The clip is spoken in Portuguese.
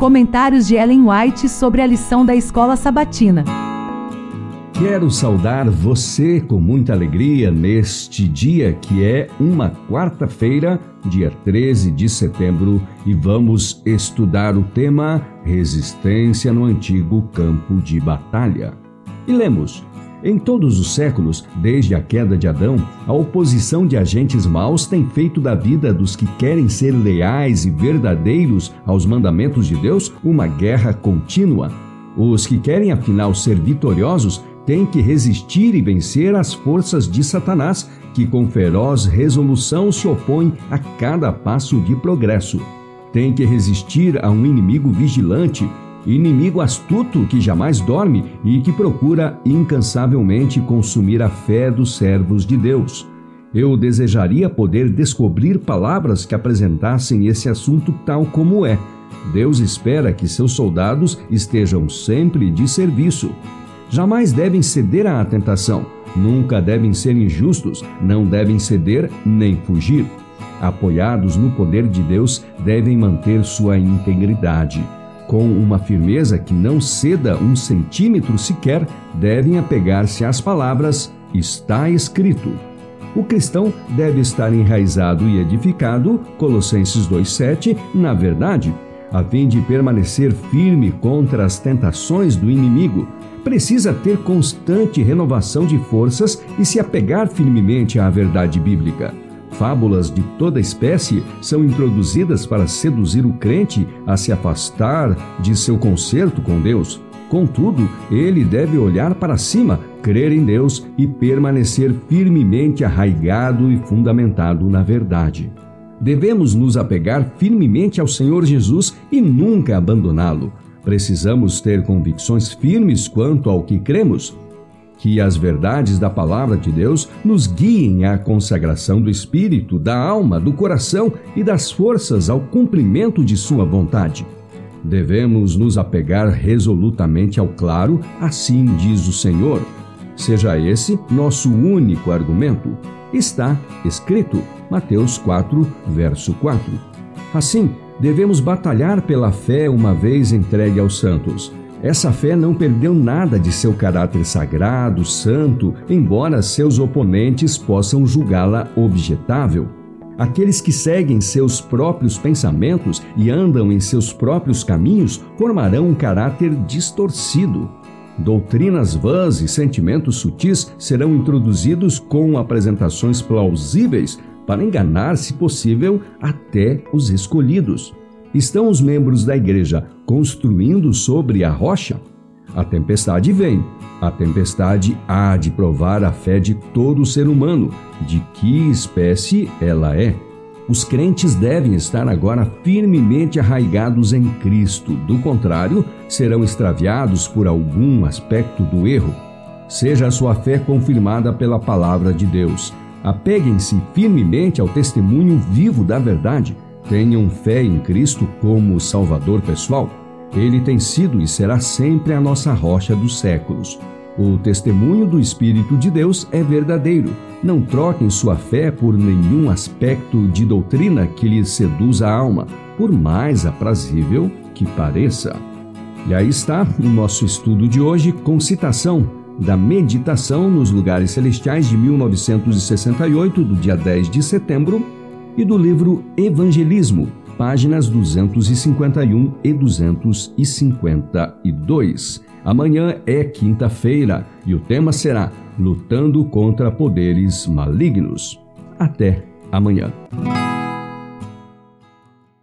Comentários de Ellen White sobre a lição da escola sabatina. Quero saudar você com muita alegria neste dia que é uma quarta-feira, dia 13 de setembro, e vamos estudar o tema Resistência no Antigo Campo de Batalha. E lemos: Em todos os séculos, desde a queda de Adão, a oposição de agentes maus tem feito da vida dos que querem ser leais e verdadeiros aos mandamentos de Deus uma guerra contínua. Os que querem afinal ser vitoriosos tem que resistir e vencer as forças de Satanás, que com feroz resolução se opõe a cada passo de progresso. Tem que resistir a um inimigo vigilante, inimigo astuto que jamais dorme e que procura incansavelmente consumir a fé dos servos de Deus. Eu desejaria poder descobrir palavras que apresentassem esse assunto tal como é. Deus espera que seus soldados estejam sempre de serviço jamais devem ceder à tentação, nunca devem ser injustos, não devem ceder nem fugir. Apoiados no poder de Deus, devem manter sua integridade. Com uma firmeza que não ceda um centímetro sequer, devem apegar-se às palavras: está escrito. O cristão deve estar enraizado e edificado, Colossenses 2,7, na verdade, a fim de permanecer firme contra as tentações do inimigo precisa ter constante renovação de forças e se apegar firmemente à verdade bíblica. Fábulas de toda espécie são introduzidas para seduzir o crente a se afastar de seu concerto com Deus. Contudo, ele deve olhar para cima, crer em Deus e permanecer firmemente arraigado e fundamentado na verdade. Devemos nos apegar firmemente ao Senhor Jesus e nunca abandoná-lo. Precisamos ter convicções firmes quanto ao que cremos. Que as verdades da palavra de Deus nos guiem à consagração do espírito, da alma, do coração e das forças ao cumprimento de Sua vontade. Devemos nos apegar resolutamente ao claro, assim diz o Senhor. Seja esse nosso único argumento. Está escrito, Mateus 4, verso 4. Assim, devemos batalhar pela fé uma vez entregue aos santos. Essa fé não perdeu nada de seu caráter sagrado, santo, embora seus oponentes possam julgá-la objetável. Aqueles que seguem seus próprios pensamentos e andam em seus próprios caminhos formarão um caráter distorcido. Doutrinas vãs e sentimentos sutis serão introduzidos com apresentações plausíveis para enganar, se possível, até os escolhidos. Estão os membros da igreja construindo sobre a rocha? A tempestade vem. A tempestade há de provar a fé de todo ser humano, de que espécie ela é. Os crentes devem estar agora firmemente arraigados em Cristo, do contrário, serão extraviados por algum aspecto do erro. Seja a sua fé confirmada pela palavra de Deus. Apeguem-se firmemente ao testemunho vivo da verdade. Tenham fé em Cristo como Salvador pessoal. Ele tem sido e será sempre a nossa rocha dos séculos. O testemunho do Espírito de Deus é verdadeiro. Não troquem sua fé por nenhum aspecto de doutrina que lhes seduza a alma, por mais aprazível que pareça. E aí está o nosso estudo de hoje com citação da Meditação nos Lugares Celestiais de 1968, do dia 10 de setembro, e do livro Evangelismo, páginas 251 e 252. Amanhã é quinta-feira e o tema será Lutando contra Poderes Malignos. Até amanhã.